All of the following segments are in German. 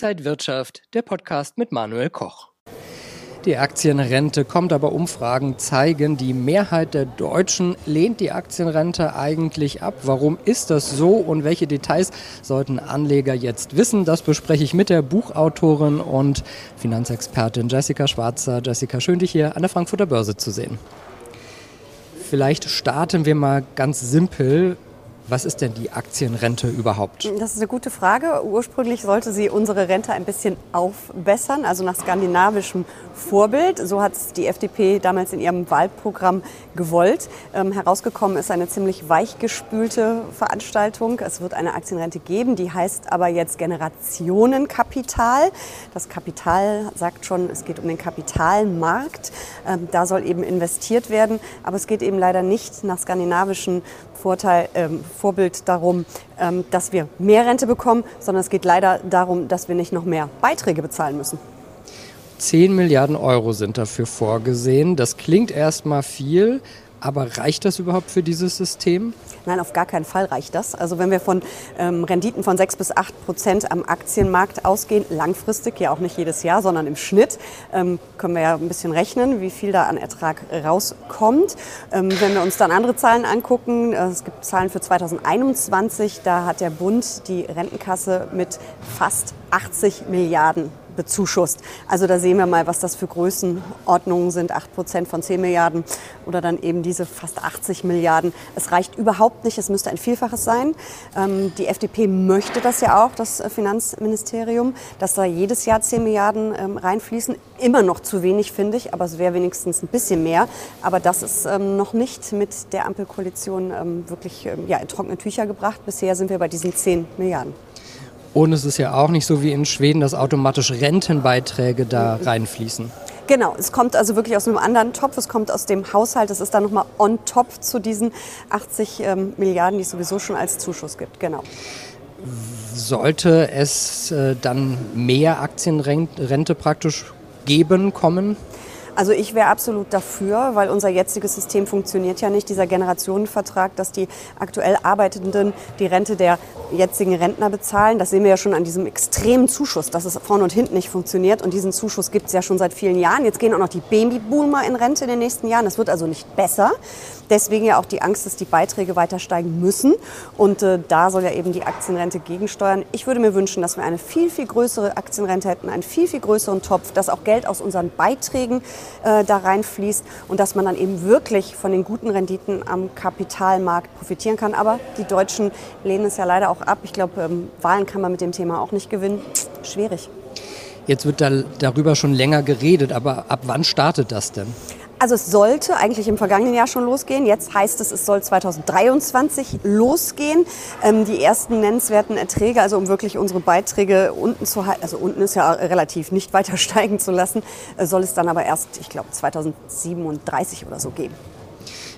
Inside Wirtschaft, der Podcast mit Manuel Koch. Die Aktienrente kommt aber Umfragen zeigen, die Mehrheit der Deutschen lehnt die Aktienrente eigentlich ab. Warum ist das so und welche Details sollten Anleger jetzt wissen? Das bespreche ich mit der Buchautorin und Finanzexpertin Jessica Schwarzer. Jessica, schön dich hier an der Frankfurter Börse zu sehen. Vielleicht starten wir mal ganz simpel. Was ist denn die Aktienrente überhaupt? Das ist eine gute Frage. Ursprünglich sollte sie unsere Rente ein bisschen aufbessern, also nach skandinavischem Vorbild. So hat es die FDP damals in ihrem Wahlprogramm gewollt. Ähm, herausgekommen ist eine ziemlich weichgespülte Veranstaltung. Es wird eine Aktienrente geben, die heißt aber jetzt Generationenkapital. Das Kapital sagt schon, es geht um den Kapitalmarkt. Ähm, da soll eben investiert werden, aber es geht eben leider nicht nach skandinavischen Vorteil, ähm, Vorbild darum, ähm, dass wir mehr Rente bekommen, sondern es geht leider darum, dass wir nicht noch mehr Beiträge bezahlen müssen. 10 Milliarden Euro sind dafür vorgesehen. Das klingt erstmal viel, aber reicht das überhaupt für dieses System? Nein, auf gar keinen Fall reicht das. Also wenn wir von ähm, Renditen von 6 bis 8 Prozent am Aktienmarkt ausgehen, langfristig, ja auch nicht jedes Jahr, sondern im Schnitt, ähm, können wir ja ein bisschen rechnen, wie viel da an Ertrag rauskommt. Ähm, wenn wir uns dann andere Zahlen angucken, äh, es gibt Zahlen für 2021, da hat der Bund die Rentenkasse mit fast 80 Milliarden bezuschusst. Also da sehen wir mal, was das für Größenordnungen sind. 8 Prozent von 10 Milliarden oder dann eben diese fast 80 Milliarden. Es reicht überhaupt nicht, es müsste ein Vielfaches sein. Ähm, die FDP möchte das ja auch, das Finanzministerium, dass da jedes Jahr 10 Milliarden ähm, reinfließen. Immer noch zu wenig, finde ich, aber es wäre wenigstens ein bisschen mehr. Aber das ist ähm, noch nicht mit der Ampelkoalition wirklich in trockene Tücher gebracht. Bisher sind wir bei diesen 10 Milliarden. Und es ist ja auch nicht so wie in Schweden, dass automatisch Rentenbeiträge da reinfließen. Genau, es kommt also wirklich aus einem anderen Topf, es kommt aus dem Haushalt, es ist dann nochmal on top zu diesen 80 ähm, Milliarden, die es sowieso schon als Zuschuss gibt. Genau. Sollte es äh, dann mehr Aktienrente praktisch geben, kommen? Also ich wäre absolut dafür, weil unser jetziges System funktioniert ja nicht. Dieser Generationenvertrag, dass die aktuell Arbeitenden die Rente der jetzigen Rentner bezahlen. Das sehen wir ja schon an diesem extremen Zuschuss, dass es vorne und hinten nicht funktioniert. Und diesen Zuschuss gibt es ja schon seit vielen Jahren. Jetzt gehen auch noch die Babyboomer in Rente in den nächsten Jahren. Das wird also nicht besser. Deswegen ja auch die Angst, dass die Beiträge weiter steigen müssen. Und äh, da soll ja eben die Aktienrente gegensteuern. Ich würde mir wünschen, dass wir eine viel, viel größere Aktienrente hätten, einen viel, viel größeren Topf, dass auch Geld aus unseren Beiträgen äh, da reinfließt und dass man dann eben wirklich von den guten Renditen am Kapitalmarkt profitieren kann. Aber die Deutschen lehnen es ja leider auch ab. Ich glaube, ähm, Wahlen kann man mit dem Thema auch nicht gewinnen. Schwierig. Jetzt wird da, darüber schon länger geredet, aber ab wann startet das denn? Also es sollte eigentlich im vergangenen Jahr schon losgehen. Jetzt heißt es, es soll 2023 losgehen. Ähm, die ersten nennenswerten Erträge, also um wirklich unsere Beiträge unten zu halten, also unten ist ja relativ nicht weiter steigen zu lassen, äh, soll es dann aber erst, ich glaube, 2037 oder so geben.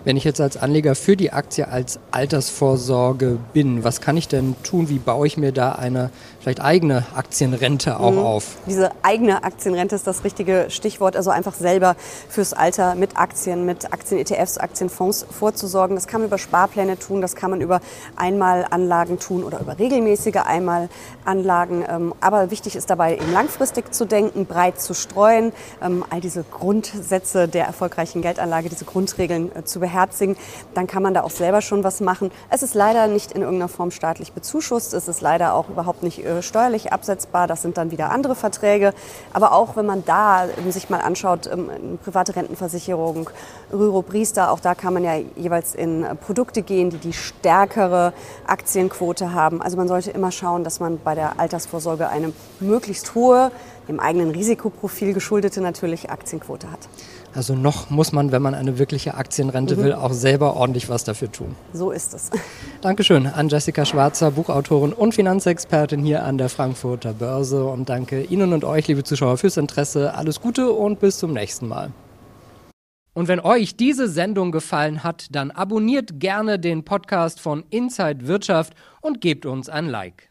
Wenn ich jetzt als Anleger für die Aktie als Altersvorsorge bin, was kann ich denn tun? Wie baue ich mir da eine vielleicht eigene Aktienrente auch mhm. auf? Diese eigene Aktienrente ist das richtige Stichwort. Also einfach selber fürs Alter mit Aktien, mit Aktien-ETFs, Aktienfonds vorzusorgen. Das kann man über Sparpläne tun, das kann man über Einmalanlagen tun oder über regelmäßige Einmalanlagen. Ähm, aber wichtig ist dabei eben langfristig zu denken, breit zu streuen, ähm, all diese Grundsätze der erfolgreichen Geldanlage, diese Grundregeln äh, zu beherrschen beherzigen, dann kann man da auch selber schon was machen. Es ist leider nicht in irgendeiner Form staatlich bezuschusst. Es ist leider auch überhaupt nicht äh, steuerlich absetzbar. Das sind dann wieder andere Verträge. Aber auch wenn man da ähm, sich mal anschaut, ähm, private Rentenversicherung, Rüro Priester, auch da kann man ja jeweils in äh, Produkte gehen, die die stärkere Aktienquote haben. Also man sollte immer schauen, dass man bei der Altersvorsorge eine möglichst hohe, dem eigenen Risikoprofil geschuldete natürlich Aktienquote hat. Also noch muss man, wenn man eine wirkliche Aktienrente mhm. will, auch selber ordentlich was dafür tun. So ist es. Dankeschön an Jessica Schwarzer, Buchautorin und Finanzexpertin hier an der Frankfurter Börse. Und danke Ihnen und euch, liebe Zuschauer, fürs Interesse. Alles Gute und bis zum nächsten Mal. Und wenn euch diese Sendung gefallen hat, dann abonniert gerne den Podcast von Inside Wirtschaft und gebt uns ein Like.